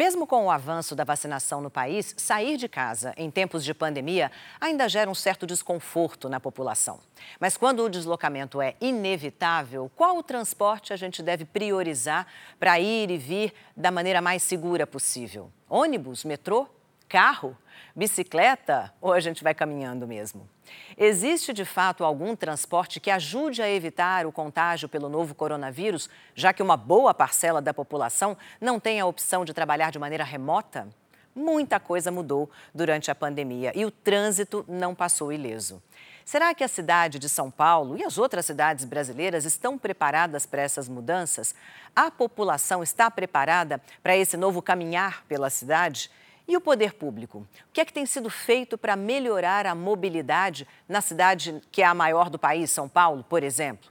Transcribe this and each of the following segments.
Mesmo com o avanço da vacinação no país, sair de casa em tempos de pandemia ainda gera um certo desconforto na população. Mas quando o deslocamento é inevitável, qual o transporte a gente deve priorizar para ir e vir da maneira mais segura possível? Ônibus, metrô, carro, bicicleta ou a gente vai caminhando mesmo? Existe de fato algum transporte que ajude a evitar o contágio pelo novo coronavírus, já que uma boa parcela da população não tem a opção de trabalhar de maneira remota? Muita coisa mudou durante a pandemia e o trânsito não passou ileso. Será que a cidade de São Paulo e as outras cidades brasileiras estão preparadas para essas mudanças? A população está preparada para esse novo caminhar pela cidade? E o poder público? O que é que tem sido feito para melhorar a mobilidade na cidade que é a maior do país, São Paulo, por exemplo?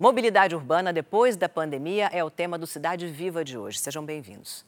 Mobilidade urbana depois da pandemia é o tema do Cidade Viva de hoje. Sejam bem-vindos.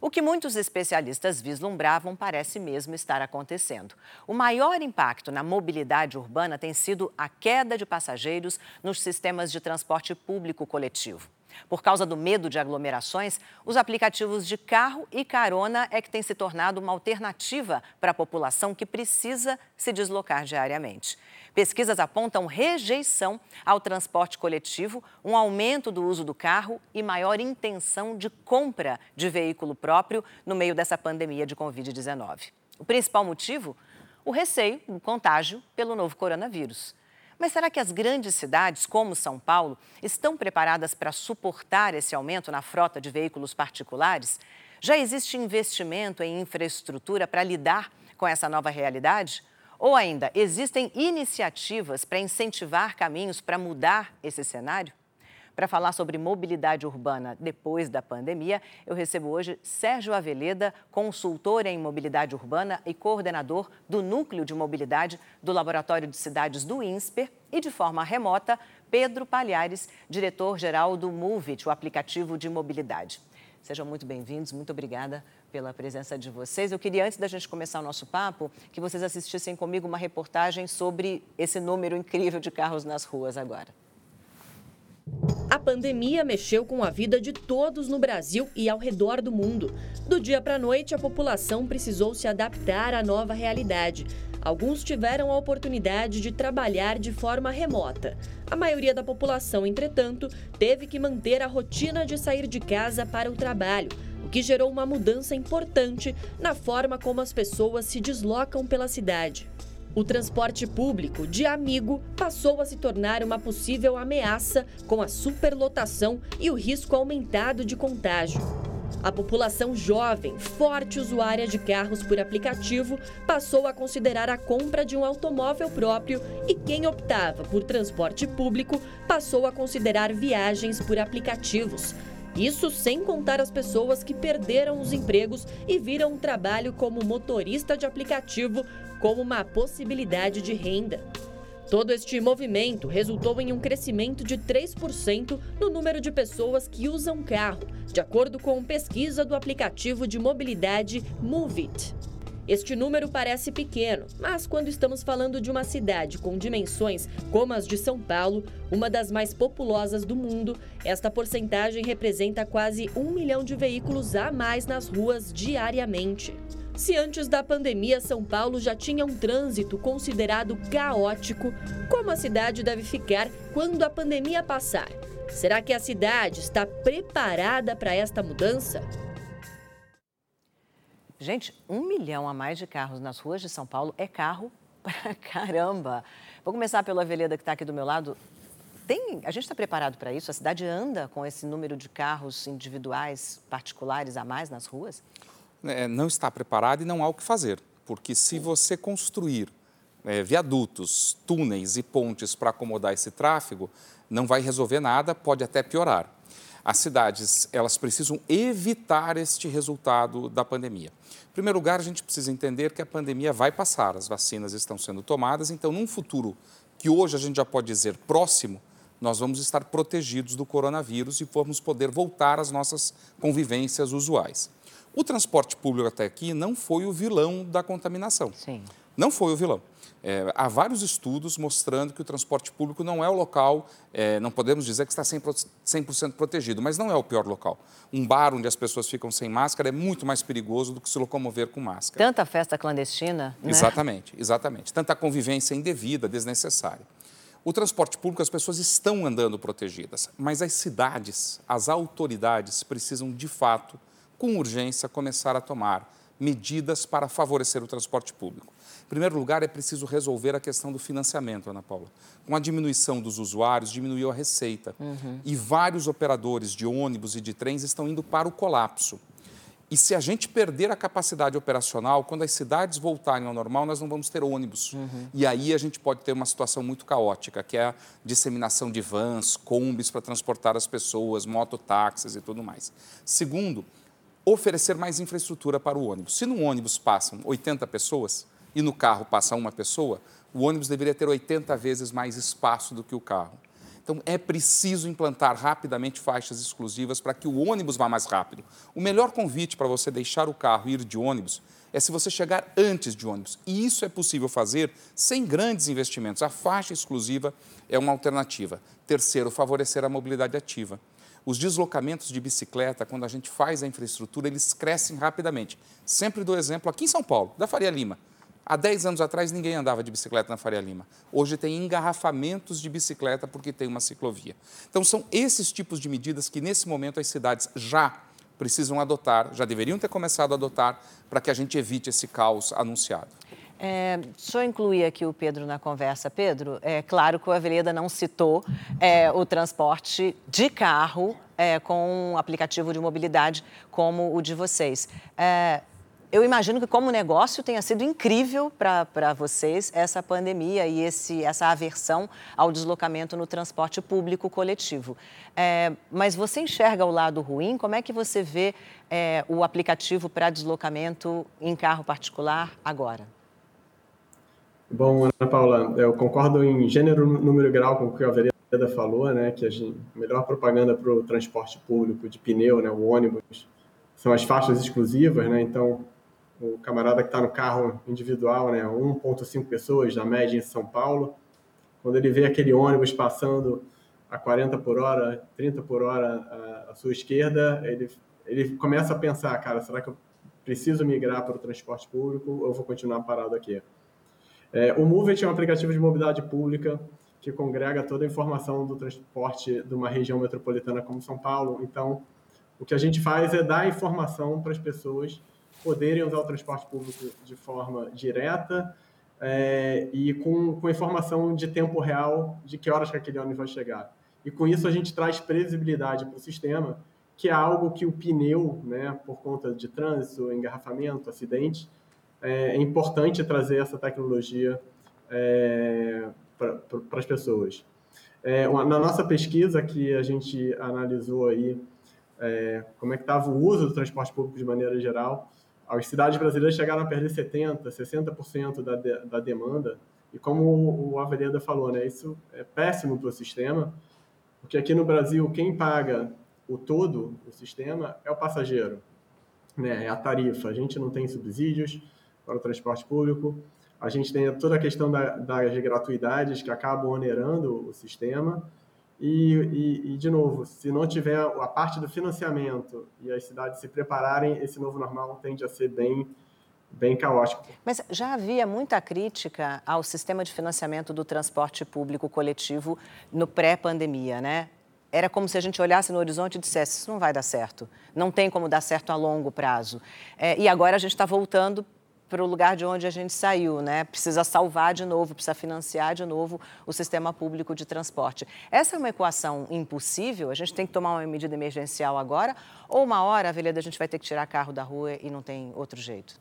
O que muitos especialistas vislumbravam parece mesmo estar acontecendo. O maior impacto na mobilidade urbana tem sido a queda de passageiros nos sistemas de transporte público coletivo. Por causa do medo de aglomerações, os aplicativos de carro e carona é que têm se tornado uma alternativa para a população que precisa se deslocar diariamente. Pesquisas apontam rejeição ao transporte coletivo, um aumento do uso do carro e maior intenção de compra de veículo próprio no meio dessa pandemia de Covid-19. O principal motivo? O receio do contágio pelo novo coronavírus. Mas será que as grandes cidades, como São Paulo, estão preparadas para suportar esse aumento na frota de veículos particulares? Já existe investimento em infraestrutura para lidar com essa nova realidade? Ou ainda, existem iniciativas para incentivar caminhos para mudar esse cenário? Para falar sobre mobilidade urbana depois da pandemia, eu recebo hoje Sérgio Aveleda, consultor em mobilidade urbana e coordenador do Núcleo de Mobilidade do Laboratório de Cidades do INSPER, e de forma remota, Pedro Palhares, diretor-geral do Movit, o aplicativo de mobilidade. Sejam muito bem-vindos, muito obrigada pela presença de vocês. Eu queria, antes da gente começar o nosso papo, que vocês assistissem comigo uma reportagem sobre esse número incrível de carros nas ruas agora. A pandemia mexeu com a vida de todos no Brasil e ao redor do mundo. Do dia para a noite, a população precisou se adaptar à nova realidade. Alguns tiveram a oportunidade de trabalhar de forma remota. A maioria da população, entretanto, teve que manter a rotina de sair de casa para o trabalho, o que gerou uma mudança importante na forma como as pessoas se deslocam pela cidade. O transporte público de amigo passou a se tornar uma possível ameaça com a superlotação e o risco aumentado de contágio. A população jovem, forte usuária de carros por aplicativo, passou a considerar a compra de um automóvel próprio e quem optava por transporte público passou a considerar viagens por aplicativos. Isso sem contar as pessoas que perderam os empregos e viram o trabalho como motorista de aplicativo como uma possibilidade de renda. Todo este movimento resultou em um crescimento de 3% no número de pessoas que usam carro, de acordo com pesquisa do aplicativo de mobilidade Moveit. Este número parece pequeno, mas quando estamos falando de uma cidade com dimensões como as de São Paulo, uma das mais populosas do mundo, esta porcentagem representa quase um milhão de veículos a mais nas ruas diariamente. Se antes da pandemia São Paulo já tinha um trânsito considerado caótico, como a cidade deve ficar quando a pandemia passar? Será que a cidade está preparada para esta mudança? Gente, um milhão a mais de carros nas ruas de São Paulo é carro pra caramba. Vou começar pela Aveleda que está aqui do meu lado. Tem, a gente está preparado para isso? A cidade anda com esse número de carros individuais, particulares a mais nas ruas? É, não está preparado e não há o que fazer, porque se você construir é, viadutos, túneis e pontes para acomodar esse tráfego, não vai resolver nada, pode até piorar. As cidades, elas precisam evitar este resultado da pandemia. Em primeiro lugar, a gente precisa entender que a pandemia vai passar, as vacinas estão sendo tomadas, então, num futuro que hoje a gente já pode dizer próximo, nós vamos estar protegidos do coronavírus e vamos poder voltar às nossas convivências usuais. O transporte público até aqui não foi o vilão da contaminação. Sim. não foi o vilão. É, há vários estudos mostrando que o transporte público não é o local, é, não podemos dizer que está 100%, 100 protegido, mas não é o pior local. Um bar onde as pessoas ficam sem máscara é muito mais perigoso do que se locomover com máscara. Tanta festa clandestina, né? Exatamente, exatamente. Tanta convivência indevida, desnecessária. O transporte público, as pessoas estão andando protegidas, mas as cidades, as autoridades precisam, de fato, com urgência, começar a tomar medidas para favorecer o transporte público. Em primeiro lugar, é preciso resolver a questão do financiamento, Ana Paula. Com a diminuição dos usuários, diminuiu a receita. Uhum. E vários operadores de ônibus e de trens estão indo para o colapso. E se a gente perder a capacidade operacional, quando as cidades voltarem ao normal, nós não vamos ter ônibus. Uhum. E aí a gente pode ter uma situação muito caótica, que é a disseminação de vans, combis para transportar as pessoas, mototáxis e tudo mais. Segundo, oferecer mais infraestrutura para o ônibus. Se no ônibus passam 80 pessoas e no carro passa uma pessoa, o ônibus deveria ter 80 vezes mais espaço do que o carro. Então, é preciso implantar rapidamente faixas exclusivas para que o ônibus vá mais rápido. O melhor convite para você deixar o carro e ir de ônibus é se você chegar antes de ônibus. E isso é possível fazer sem grandes investimentos. A faixa exclusiva é uma alternativa. Terceiro, favorecer a mobilidade ativa. Os deslocamentos de bicicleta, quando a gente faz a infraestrutura, eles crescem rapidamente. Sempre dou exemplo aqui em São Paulo, da Faria Lima. Há 10 anos atrás, ninguém andava de bicicleta na Faria Lima. Hoje tem engarrafamentos de bicicleta porque tem uma ciclovia. Então, são esses tipos de medidas que, nesse momento, as cidades já precisam adotar, já deveriam ter começado a adotar, para que a gente evite esse caos anunciado. É, deixa eu incluir aqui o Pedro na conversa. Pedro, é claro que o Aveleda não citou é, o transporte de carro é, com um aplicativo de mobilidade como o de vocês. É, eu imagino que, como negócio, tenha sido incrível para vocês essa pandemia e esse, essa aversão ao deslocamento no transporte público coletivo. É, mas você enxerga o lado ruim? Como é que você vê é, o aplicativo para deslocamento em carro particular agora? Bom, Ana Paula, eu concordo em gênero, número e grau com o que a Vereda falou, né, que a gente, melhor propaganda para o transporte público de pneu, né, o ônibus, são as faixas exclusivas, né, então o camarada que está no carro individual, né, 1,5 pessoas na média em São Paulo, quando ele vê aquele ônibus passando a 40 por hora, 30 por hora à, sua esquerda, ele, ele começa a pensar, cara, será que eu preciso migrar para o transporte público ou eu vou continuar parado aqui? É, o Moveit é um aplicativo de mobilidade pública que congrega toda a informação do transporte de uma região metropolitana como São Paulo. Então, o que a gente faz é dar informação para as pessoas poderem usar o transporte público de forma direta é, e com, com informação de tempo real de que horas que aquele ônibus vai chegar. E com isso a gente traz previsibilidade para o sistema, que é algo que o pneu, né, por conta de trânsito, engarrafamento, acidente, é, é importante trazer essa tecnologia é, para as pessoas. É, na nossa pesquisa que a gente analisou aí é, como é que estava o uso do transporte público de maneira geral, as cidades brasileiras chegaram a perder 70%, 60% da, de, da demanda. E como o Aveleda falou, né, isso é péssimo para o sistema, porque aqui no Brasil, quem paga o todo, o sistema, é o passageiro, né, é a tarifa. A gente não tem subsídios para o transporte público, a gente tem toda a questão da, das gratuidades que acabam onerando o sistema, e, e, e, de novo, se não tiver a parte do financiamento e as cidades se prepararem, esse novo normal tende a ser bem, bem caótico. Mas já havia muita crítica ao sistema de financiamento do transporte público coletivo no pré-pandemia, né? Era como se a gente olhasse no horizonte e dissesse: isso não vai dar certo, não tem como dar certo a longo prazo. É, e agora a gente está voltando para o lugar de onde a gente saiu, né? Precisa salvar de novo, precisa financiar de novo o sistema público de transporte. Essa é uma equação impossível. A gente tem que tomar uma medida emergencial agora, ou uma hora, Aveleda, a gente vai ter que tirar carro da rua e não tem outro jeito.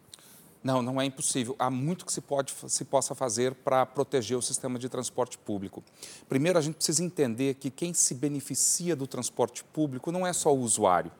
Não, não é impossível. Há muito que se, pode, se possa fazer para proteger o sistema de transporte público. Primeiro, a gente precisa entender que quem se beneficia do transporte público não é só o usuário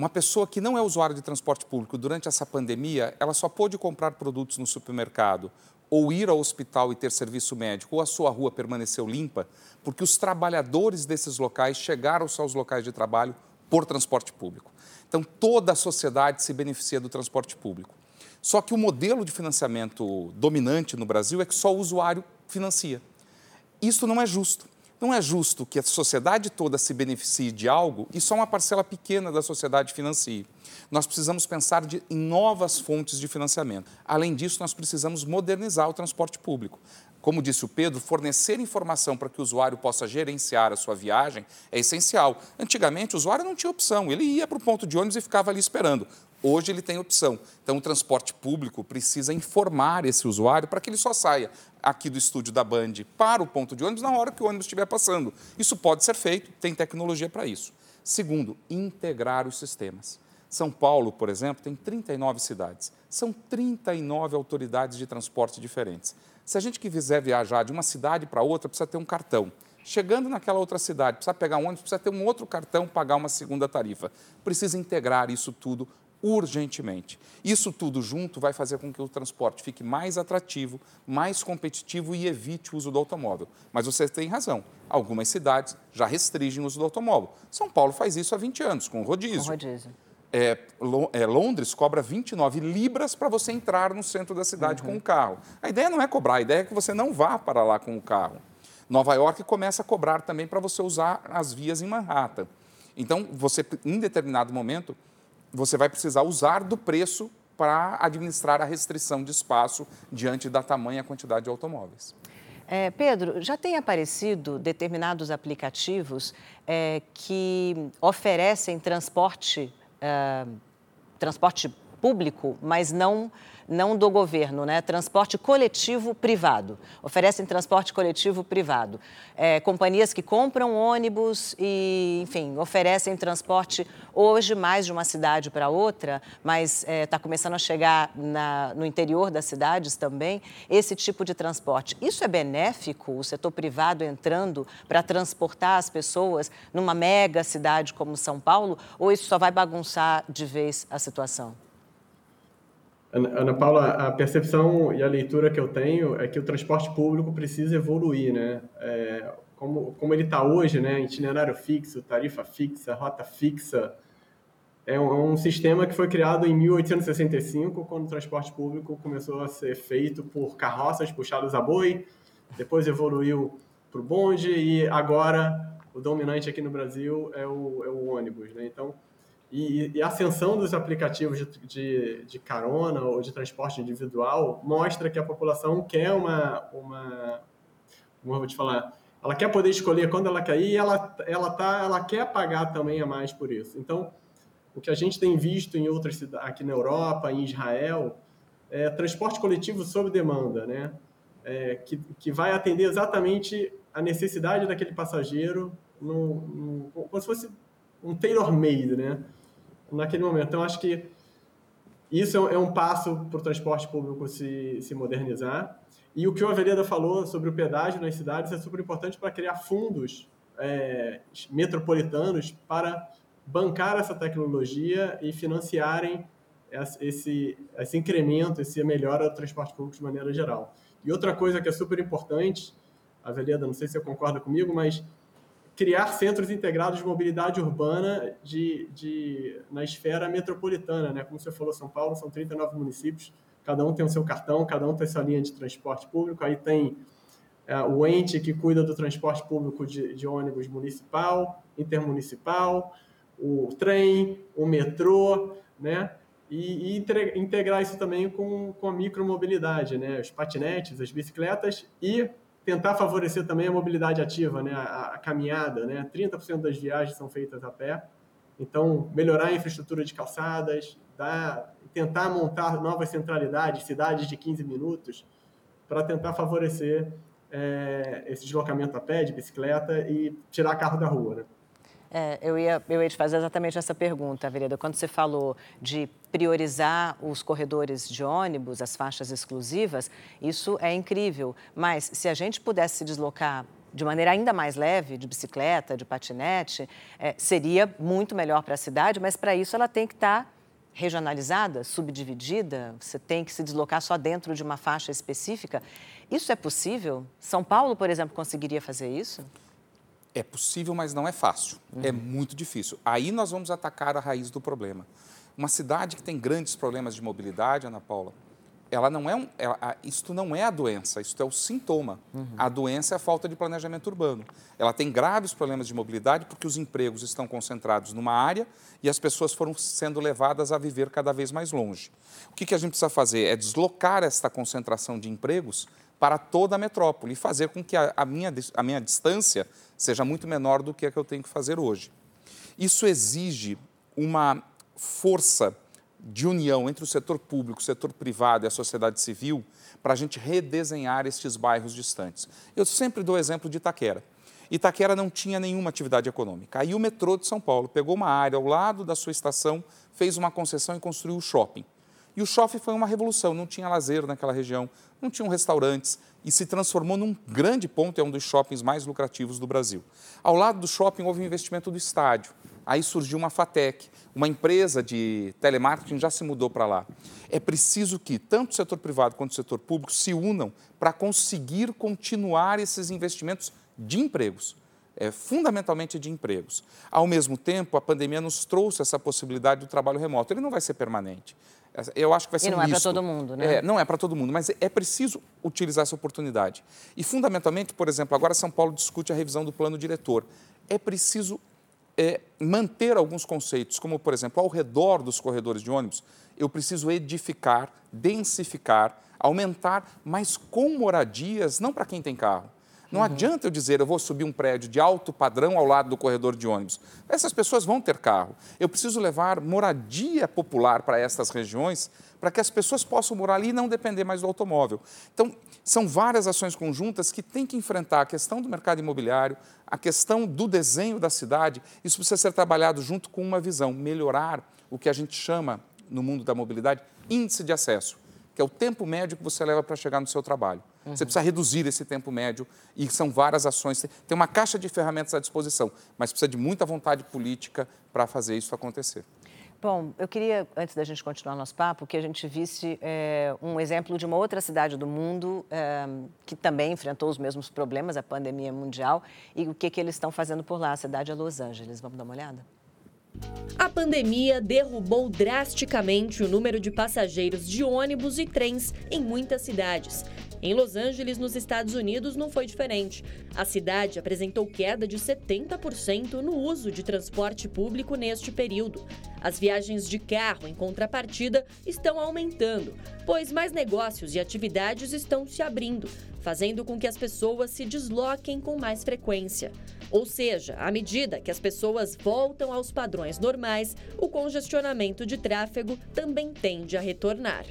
uma pessoa que não é usuária de transporte público durante essa pandemia, ela só pôde comprar produtos no supermercado ou ir ao hospital e ter serviço médico, ou a sua rua permaneceu limpa, porque os trabalhadores desses locais chegaram aos locais de trabalho por transporte público. Então, toda a sociedade se beneficia do transporte público. Só que o modelo de financiamento dominante no Brasil é que só o usuário financia. Isso não é justo. Não é justo que a sociedade toda se beneficie de algo e só uma parcela pequena da sociedade financie. Nós precisamos pensar de, em novas fontes de financiamento. Além disso, nós precisamos modernizar o transporte público. Como disse o Pedro, fornecer informação para que o usuário possa gerenciar a sua viagem é essencial. Antigamente, o usuário não tinha opção, ele ia para o ponto de ônibus e ficava ali esperando. Hoje ele tem opção. Então, o transporte público precisa informar esse usuário para que ele só saia aqui do estúdio da Band para o ponto de ônibus na hora que o ônibus estiver passando. Isso pode ser feito, tem tecnologia para isso. Segundo, integrar os sistemas. São Paulo, por exemplo, tem 39 cidades. São 39 autoridades de transporte diferentes. Se a gente quiser viajar de uma cidade para outra, precisa ter um cartão. Chegando naquela outra cidade, precisa pegar um ônibus, precisa ter um outro cartão, pagar uma segunda tarifa. Precisa integrar isso tudo urgentemente. Isso tudo junto vai fazer com que o transporte fique mais atrativo, mais competitivo e evite o uso do automóvel. Mas você tem razão, algumas cidades já restringem o uso do automóvel. São Paulo faz isso há 20 anos, com o rodízio. Com rodízio. É, é, Londres cobra 29 libras para você entrar no centro da cidade uhum. com o carro. A ideia não é cobrar, a ideia é que você não vá para lá com o carro. Nova York começa a cobrar também para você usar as vias em Manhattan. Então, você, em determinado momento, você vai precisar usar do preço para administrar a restrição de espaço diante da tamanha quantidade de automóveis. É, Pedro, já tem aparecido determinados aplicativos é, que oferecem transporte, é, transporte público, mas não não do governo, né? Transporte coletivo privado. Oferecem transporte coletivo privado. É, companhias que compram ônibus e, enfim, oferecem transporte hoje mais de uma cidade para outra, mas está é, tá começando a chegar na, no interior das cidades também, esse tipo de transporte. Isso é benéfico, o setor privado entrando para transportar as pessoas numa mega cidade como São Paulo, ou isso só vai bagunçar de vez a situação? Ana Paula, a percepção e a leitura que eu tenho é que o transporte público precisa evoluir, né? É, como, como ele está hoje, né? Itinerário fixo, tarifa fixa, rota fixa, é um, é um, sistema que foi criado em 1865, quando o transporte público começou a ser feito por carroças puxadas a boi, depois evoluiu para o bonde e agora o dominante aqui no Brasil é o, é o ônibus, né? Então, e, e, a ascensão dos aplicativos de, de, de, carona ou de transporte individual mostra que a população quer uma, uma como eu vou te falar, ela quer poder escolher quando ela quer ir e ela, ela, tá, ela quer pagar também a mais por isso. Então, o que a gente tem visto em outras cidades, aqui na Europa, em Israel, é transporte coletivo sob demanda, né? É, que, que vai atender exatamente a necessidade daquele passageiro, no, no, como se fosse um tailor-made, né? Naquele momento. Então, acho que isso é um passo para o transporte público se, se modernizar. E o que o Aveleda falou sobre o pedágio nas cidades é super importante para criar fundos é, metropolitanos para bancar essa tecnologia e financiarem esse, esse incremento, esse melhora do transporte público de maneira geral. E outra coisa que é super importante, Aveleda, não sei se você concorda comigo, mas criar centros integrados de mobilidade urbana de, de, na esfera metropolitana. Né? Como você falou, São Paulo são 39 municípios, cada um tem o seu cartão, cada um tem sua linha de transporte público, aí tem é, o ente que cuida do transporte público de, de ônibus municipal, intermunicipal, o trem, o metrô, né? E, e, integrar isso também com, com a micromobilidade, né? Os patinetes, as bicicletas e tentar favorecer também a mobilidade ativa, né? a, a caminhada. Né? 30% das viagens são feitas a pé. Então, melhorar a infraestrutura de calçadas, dar, tentar montar novas centralidades, cidades de 15 minutos, para tentar favorecer é, esse deslocamento a pé, de bicicleta e tirar carro da rua. Né? É, eu, ia, eu ia te fazer exatamente essa pergunta, Vereda. Quando você falou de priorizar os corredores de ônibus, as faixas exclusivas, isso é incrível. Mas se a gente pudesse se deslocar de maneira ainda mais leve, de bicicleta, de patinete, é, seria muito melhor para a cidade, mas para isso ela tem que estar tá regionalizada, subdividida, você tem que se deslocar só dentro de uma faixa específica. Isso é possível? São Paulo, por exemplo, conseguiria fazer isso? É possível, mas não é fácil. É uhum. É muito difícil. Aí nós vamos atacar a raiz do problema. Uma cidade que tem grandes problemas de mobilidade, Ana Paula, ela não é um, ela, isto não é a doença, isto é o sintoma. Uhum. A doença é a falta de planejamento urbano. Ela tem graves problemas de mobilidade porque os empregos estão concentrados numa área e as pessoas foram sendo levadas a viver cada vez mais longe. O que, que a gente precisa fazer é deslocar esta concentração de empregos para toda a metrópole e fazer com que a, a, minha, a minha distância seja muito menor do que a que eu tenho que fazer hoje. Isso exige uma força de união entre o setor público, o setor privado e a sociedade civil para a gente redesenhar estes bairros distantes. Eu sempre dou exemplo de Itaquera. Itaquera não tinha nenhuma atividade econômica. Aí o metrô de São Paulo pegou uma área ao lado da sua estação, fez uma concessão e construiu o shopping. E o shopping foi uma revolução, não tinha lazer naquela região, não tinham restaurantes e se transformou num grande ponto, é um dos shoppings mais lucrativos do Brasil. Ao lado do shopping houve um investimento do estádio. Aí surgiu uma FATEC, uma empresa de telemarketing já se mudou para lá. É preciso que tanto o setor privado quanto o setor público se unam para conseguir continuar esses investimentos de empregos. É, fundamentalmente de empregos. Ao mesmo tempo, a pandemia nos trouxe essa possibilidade do trabalho remoto. Ele não vai ser permanente. Eu acho que vai ser e não um é para todo mundo, né? É, não é para todo mundo, mas é preciso utilizar essa oportunidade. E, fundamentalmente, por exemplo, agora São Paulo discute a revisão do plano diretor. É preciso é, manter alguns conceitos, como, por exemplo, ao redor dos corredores de ônibus, eu preciso edificar, densificar, aumentar, mas com moradias, não para quem tem carro. Não uhum. adianta eu dizer, eu vou subir um prédio de alto padrão ao lado do corredor de ônibus. Essas pessoas vão ter carro. Eu preciso levar moradia popular para essas regiões para que as pessoas possam morar ali e não depender mais do automóvel. Então, são várias ações conjuntas que têm que enfrentar a questão do mercado imobiliário, a questão do desenho da cidade. Isso precisa ser trabalhado junto com uma visão, melhorar o que a gente chama, no mundo da mobilidade, índice de acesso que é o tempo médio que você leva para chegar no seu trabalho. Uhum. Você precisa reduzir esse tempo médio e são várias ações. Tem uma caixa de ferramentas à disposição, mas precisa de muita vontade política para fazer isso acontecer. Bom, eu queria, antes da gente continuar nosso papo, que a gente visse é, um exemplo de uma outra cidade do mundo é, que também enfrentou os mesmos problemas, a pandemia mundial, e o que, que eles estão fazendo por lá. A cidade é Los Angeles. Vamos dar uma olhada? A pandemia derrubou drasticamente o número de passageiros de ônibus e trens em muitas cidades. Em Los Angeles, nos Estados Unidos, não foi diferente. A cidade apresentou queda de 70% no uso de transporte público neste período. As viagens de carro, em contrapartida, estão aumentando, pois mais negócios e atividades estão se abrindo, fazendo com que as pessoas se desloquem com mais frequência. Ou seja, à medida que as pessoas voltam aos padrões normais, o congestionamento de tráfego também tende a retornar.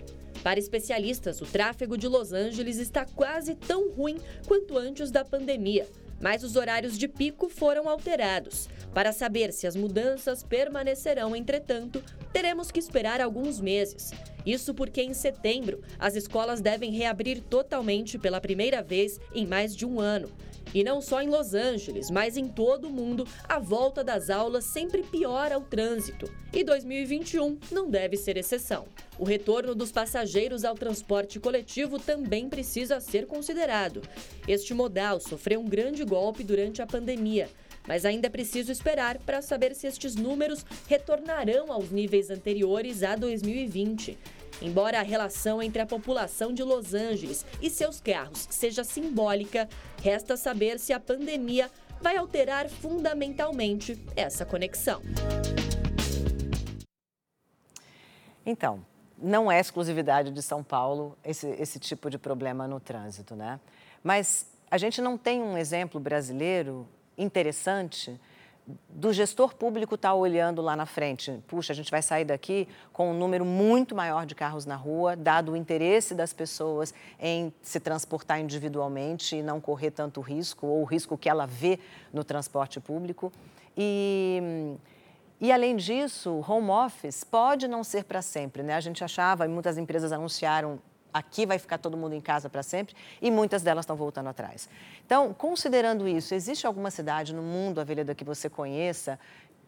Para especialistas, o tráfego de Los Angeles está quase tão ruim quanto antes da pandemia, mas os horários de pico foram alterados. Para saber se as mudanças permanecerão, entretanto, teremos que esperar alguns meses. Isso porque em setembro as escolas devem reabrir totalmente pela primeira vez em mais de um ano. E não só em Los Angeles, mas em todo o mundo, a volta das aulas sempre piora o trânsito. E 2021 não deve ser exceção. O retorno dos passageiros ao transporte coletivo também precisa ser considerado. Este modal sofreu um grande golpe durante a pandemia mas ainda é preciso esperar para saber se estes números retornarão aos níveis anteriores a 2020. Embora a relação entre a população de Los Angeles e seus carros seja simbólica, resta saber se a pandemia vai alterar fundamentalmente essa conexão. Então, não é exclusividade de São Paulo esse, esse tipo de problema no trânsito, né? Mas a gente não tem um exemplo brasileiro interessante do gestor público estar tá olhando lá na frente, puxa, a gente vai sair daqui com um número muito maior de carros na rua, dado o interesse das pessoas em se transportar individualmente e não correr tanto risco, ou o risco que ela vê no transporte público. E, e além disso, home office pode não ser para sempre, né? A gente achava, e muitas empresas anunciaram aqui vai ficar todo mundo em casa para sempre e muitas delas estão voltando atrás. Então, considerando isso, existe alguma cidade no mundo, Aveleda, que você conheça,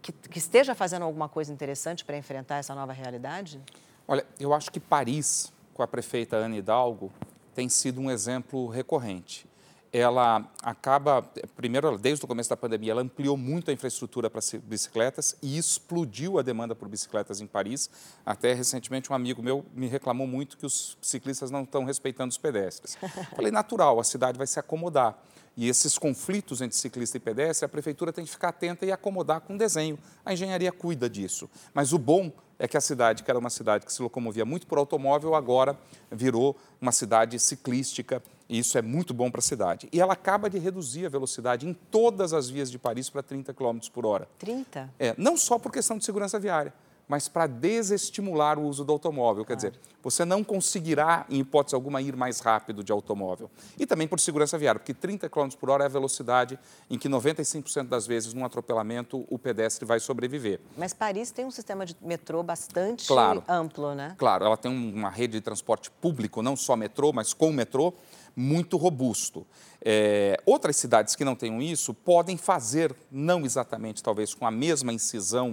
que, que esteja fazendo alguma coisa interessante para enfrentar essa nova realidade? Olha, eu acho que Paris, com a prefeita Ana Hidalgo, tem sido um exemplo recorrente. Ela acaba, primeiro, desde o começo da pandemia, ela ampliou muito a infraestrutura para bicicletas e explodiu a demanda por bicicletas em Paris. Até recentemente um amigo meu me reclamou muito que os ciclistas não estão respeitando os pedestres. Falei, natural, a cidade vai se acomodar. E esses conflitos entre ciclista e pedestre, a prefeitura tem que ficar atenta e acomodar com desenho. A engenharia cuida disso. Mas o bom é que a cidade, que era uma cidade que se locomovia muito por automóvel, agora virou uma cidade ciclística e isso é muito bom para a cidade. E ela acaba de reduzir a velocidade em todas as vias de Paris para 30 km por hora. 30? É, não só por questão de segurança viária, mas para desestimular o uso do automóvel. Quer dizer, você não conseguirá, em hipótese alguma, ir mais rápido de automóvel. E também por segurança viária, porque 30 km por hora é a velocidade em que 95% das vezes, num atropelamento, o pedestre vai sobreviver. Mas Paris tem um sistema de metrô bastante claro, amplo, né? Claro, ela tem uma rede de transporte público, não só metrô, mas com metrô, muito robusto. É, outras cidades que não tenham isso podem fazer, não exatamente talvez com a mesma incisão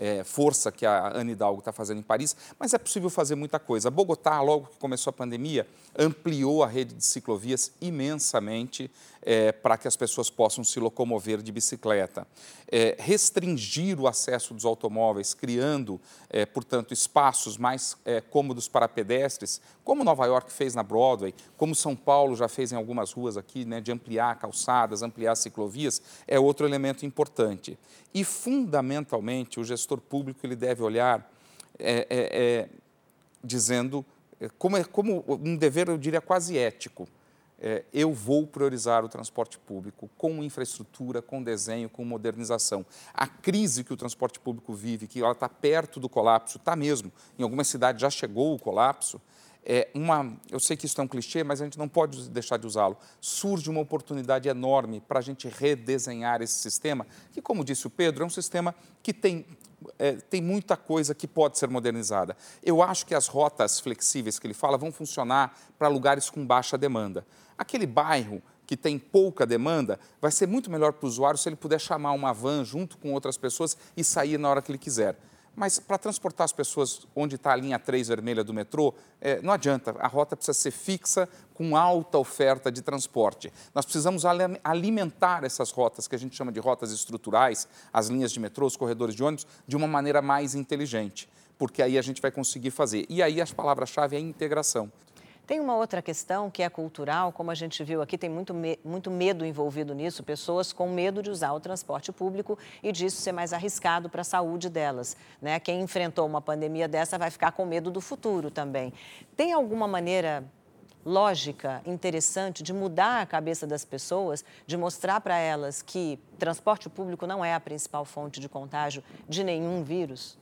é, força que a Ana Hidalgo está fazendo em Paris, mas é possível fazer muita coisa. Bogotá, logo que começou a pandemia, ampliou a rede de ciclovias imensamente é, para que as pessoas possam se locomover de bicicleta. É, restringir o acesso dos automóveis, criando, é, portanto, espaços mais é, cômodos para pedestres, como Nova York fez na Broadway, como São Paulo já fez em algumas ruas aqui, né, de ampliar calçadas, ampliar ciclovias, é outro elemento importante. E, fundamentalmente, o gestor público ele deve olhar é, é, dizendo como, é, como um dever, eu diria, quase ético é, eu vou priorizar o transporte público com infraestrutura, com desenho, com modernização. A crise que o transporte público vive, que ela está perto do colapso, está mesmo, em algumas cidades já chegou o colapso, é uma, eu sei que isso é um clichê, mas a gente não pode deixar de usá-lo. Surge uma oportunidade enorme para a gente redesenhar esse sistema, que, como disse o Pedro, é um sistema que tem é, tem muita coisa que pode ser modernizada. Eu acho que as rotas flexíveis que ele fala vão funcionar para lugares com baixa demanda. Aquele bairro que tem pouca demanda, vai ser muito melhor para o usuário se ele puder chamar uma van junto com outras pessoas e sair na hora que ele quiser. Mas para transportar as pessoas onde está a linha 3 vermelha do metrô, é, não adianta. A rota precisa ser fixa, com alta oferta de transporte. Nós precisamos alimentar essas rotas, que a gente chama de rotas estruturais, as linhas de metrô, os corredores de ônibus, de uma maneira mais inteligente, porque aí a gente vai conseguir fazer. E aí as palavras-chave é integração. Tem uma outra questão que é cultural, como a gente viu aqui, tem muito, me muito medo envolvido nisso, pessoas com medo de usar o transporte público e disso ser mais arriscado para a saúde delas. Né? Quem enfrentou uma pandemia dessa vai ficar com medo do futuro também. Tem alguma maneira lógica, interessante de mudar a cabeça das pessoas, de mostrar para elas que transporte público não é a principal fonte de contágio de nenhum vírus?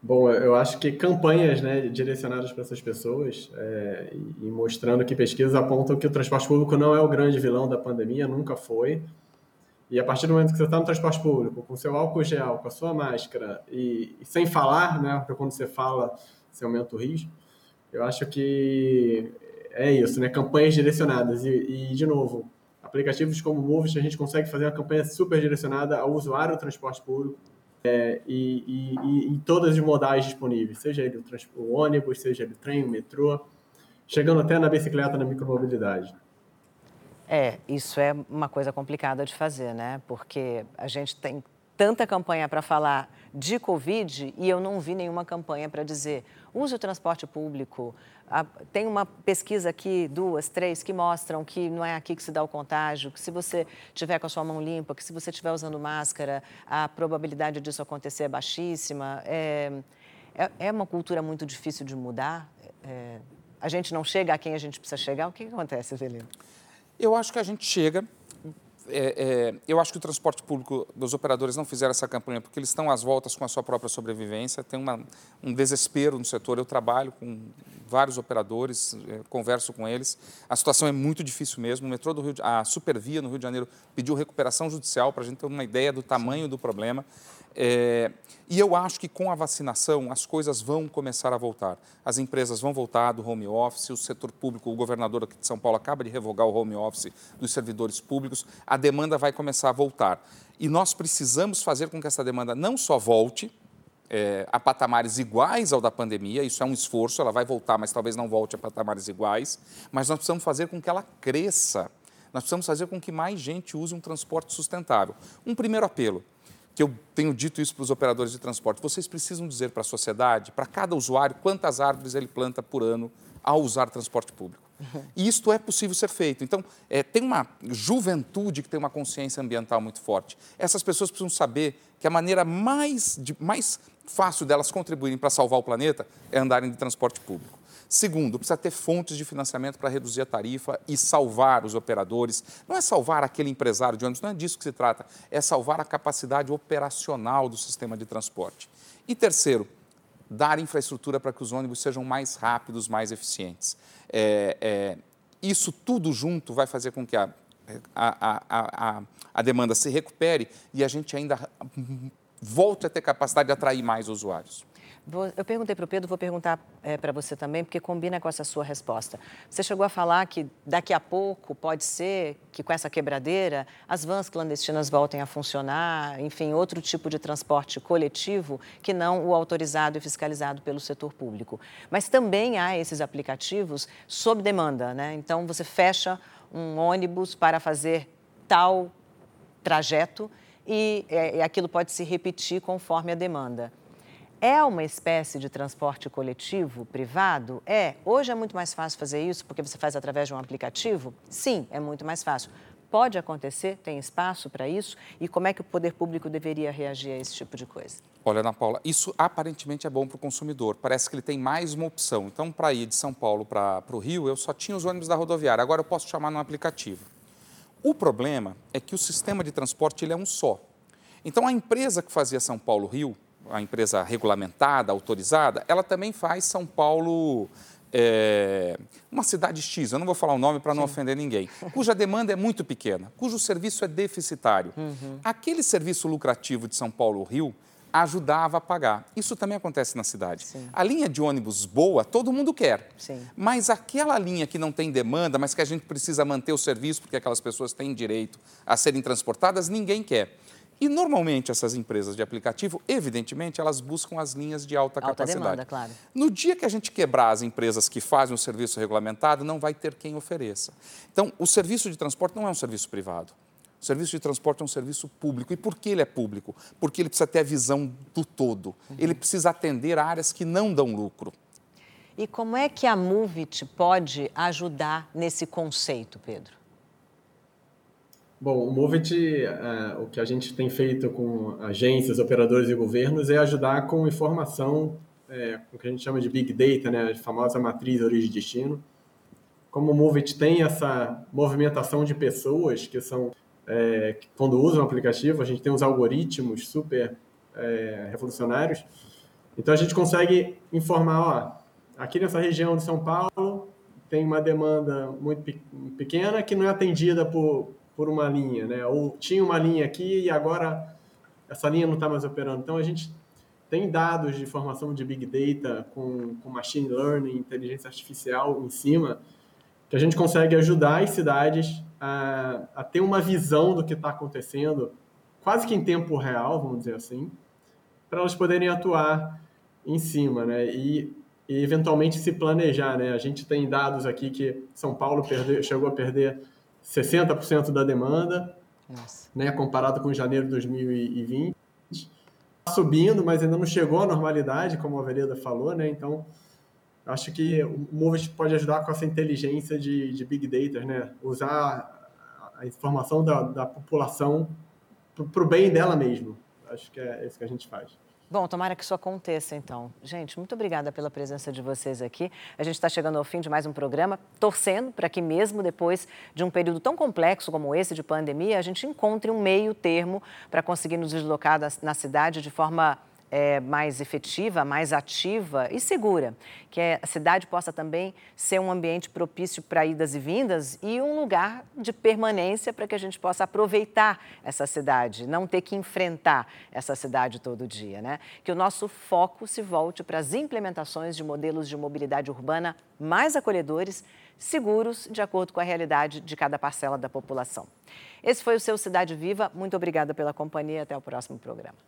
Bom, eu acho que campanhas né, direcionadas para essas pessoas é, e, mostrando que pesquisas apontam que o transporte público não é o grande vilão da pandemia, nunca foi. E a partir do momento que você está no transporte público, com seu álcool gel, com a sua máscara e, e sem falar, né, porque quando você fala, você aumenta o risco, eu acho que é isso, né, campanhas direcionadas. E, e de novo, aplicativos como o Movit, a gente consegue fazer uma campanha super direcionada ao usuário do transporte público, é, e, e, e, todas as modais disponíveis, seja ele o, o, ônibus, seja ele o trem, o metrô, chegando até na bicicleta, na micromobilidade. É, isso é uma coisa complicada de fazer, né? Porque a gente tem tanta campanha para falar de Covid e eu não vi nenhuma campanha para dizer use o transporte público. Tem uma pesquisa aqui, duas, três, que mostram que não é aqui que se dá o contágio, que se você tiver com a sua mão limpa, que se você estiver usando máscara, a probabilidade disso acontecer é baixíssima. É, é, é uma cultura muito difícil de mudar. É, a gente não chega a quem a gente precisa chegar. O que, que acontece, Evelino? Eu acho que a gente chega é, é, eu acho que o transporte público dos operadores não fizeram essa campanha porque eles estão às voltas com a sua própria sobrevivência, tem uma, um desespero no setor. Eu trabalho com vários operadores, é, converso com eles. A situação é muito difícil mesmo. O metrô do Rio, a Supervia no Rio de Janeiro pediu recuperação judicial para a gente ter uma ideia do tamanho do problema. É, e eu acho que com a vacinação as coisas vão começar a voltar. As empresas vão voltar do home office, o setor público, o governador aqui de São Paulo acaba de revogar o home office dos servidores públicos, a demanda vai começar a voltar. E nós precisamos fazer com que essa demanda não só volte, é, a patamares iguais ao da pandemia, isso é um esforço, ela vai voltar, mas talvez não volte a patamares iguais, mas nós precisamos fazer com que ela cresça, nós precisamos fazer com que mais gente use um transporte sustentável. Um primeiro apelo, que eu tenho dito isso para os operadores de transporte, vocês precisam dizer para a sociedade, para cada usuário, quantas árvores ele planta por ano ao usar transporte público. E isto é possível ser feito. Então, é, tem uma juventude que tem uma consciência ambiental muito forte. Essas pessoas precisam saber que a maneira mais, de, mais fácil delas contribuírem para salvar o planeta é andarem de transporte público. Segundo, precisa ter fontes de financiamento para reduzir a tarifa e salvar os operadores. Não é salvar aquele empresário de ônibus, não é disso que se trata, é salvar a capacidade operacional do sistema de transporte. E terceiro, dar infraestrutura para que os ônibus sejam mais rápidos, mais eficientes. É, é, isso tudo junto vai fazer com que a, a, a, a, demanda se recupere e a gente ainda volte a ter capacidade de atrair mais usuários. Eu perguntei para o Pedro, vou perguntar é, para você também, porque combina com essa sua resposta. Você chegou a falar que daqui a pouco pode ser que com essa quebradeira as vans clandestinas voltem a funcionar, enfim, outro tipo de transporte coletivo que não o autorizado e fiscalizado pelo setor público. Mas também há esses aplicativos sob demanda, né? Então você fecha um ônibus para fazer tal trajeto e é, aquilo pode se repetir conforme a demanda. É uma espécie de transporte coletivo privado? É. Hoje é muito mais fácil fazer isso porque você faz através de um aplicativo? Sim, é muito mais fácil. Pode acontecer? Tem espaço para isso? E como é que o poder público deveria reagir a esse tipo de coisa? Olha, Ana Paula, isso aparentemente é bom para o consumidor. Parece que ele tem mais uma opção. Então, para ir de São Paulo para o Rio, eu só tinha os ônibus da rodoviária. Agora eu posso chamar no aplicativo. O problema é que o sistema de transporte ele é um só. Então, a empresa que fazia São Paulo-Rio a empresa regulamentada, autorizada, ela também faz São Paulo é, uma cidade X, eu não vou falar o nome para não ofender ninguém, cuja demanda é muito pequena, cujo serviço é deficitário. Uhum. Aquele serviço lucrativo de São Paulo-Rio ajudava a pagar. Isso também acontece na cidade. Sim. A linha de ônibus boa, todo mundo quer. Sim. Mas aquela linha que não tem demanda, mas que a gente precisa manter o serviço porque aquelas pessoas têm direito a serem transportadas, ninguém quer. E normalmente essas empresas de aplicativo, evidentemente, elas buscam as linhas de alta, alta capacidade. Demanda, claro. No dia que a gente quebrar as empresas que fazem o serviço regulamentado, não vai ter quem ofereça. Então, o serviço de transporte não é um serviço privado. O serviço de transporte é um serviço público. E por que ele é público? Porque ele precisa ter a visão do todo. Uhum. Ele precisa atender áreas que não dão lucro. E como é que a Movit pode ajudar nesse conceito, Pedro? Bom, o Movit, uh, o que a gente tem feito com agências, operadores e governos é ajudar com informação, é, o que a gente chama de Big Data, né, a famosa matriz origem-destino. Como o Movit tem essa movimentação de pessoas que são, é, que quando usam o aplicativo, a gente tem uns algoritmos super é, revolucionários, então a gente consegue informar, ó, aqui nessa região de São Paulo tem uma demanda muito pequena que não é atendida por por uma linha, né? Ou tinha uma linha aqui e agora essa linha não está mais operando. Então a gente tem dados de formação de big data com, com machine learning, inteligência artificial em cima, que a gente consegue ajudar as cidades a, a ter uma visão do que está acontecendo, quase que em tempo real, vamos dizer assim, para elas poderem atuar em cima, né? E, e eventualmente se planejar, né? A gente tem dados aqui que São Paulo perdeu, chegou a perder 60% da demanda, Nossa. né, comparado com janeiro de 2020. Está subindo, mas ainda não chegou à normalidade, como a Vereda falou, né? Então, acho que o Movit pode ajudar com essa inteligência de, de Big Data, né? Usar a informação da, da população para o bem dela mesmo. Acho que é isso que a gente faz. Bom, tomara que isso aconteça, então. Gente, muito obrigada pela presença de vocês aqui. A gente está chegando ao fim de mais um programa, torcendo para que, mesmo depois de um período tão complexo como esse de pandemia, a gente encontre um meio termo para conseguir nos deslocar na cidade de forma é, mais efetiva, mais ativa e segura, que a cidade possa também ser um ambiente propício para idas e vindas e um lugar de permanência para que a gente possa aproveitar essa cidade, não ter que enfrentar essa cidade todo dia, né? Que o nosso foco se volte para as implementações de modelos de mobilidade urbana mais acolhedores, seguros, de acordo com a realidade de cada parcela da população. Esse foi o seu Cidade Viva. Muito obrigada pela companhia. Até o próximo programa.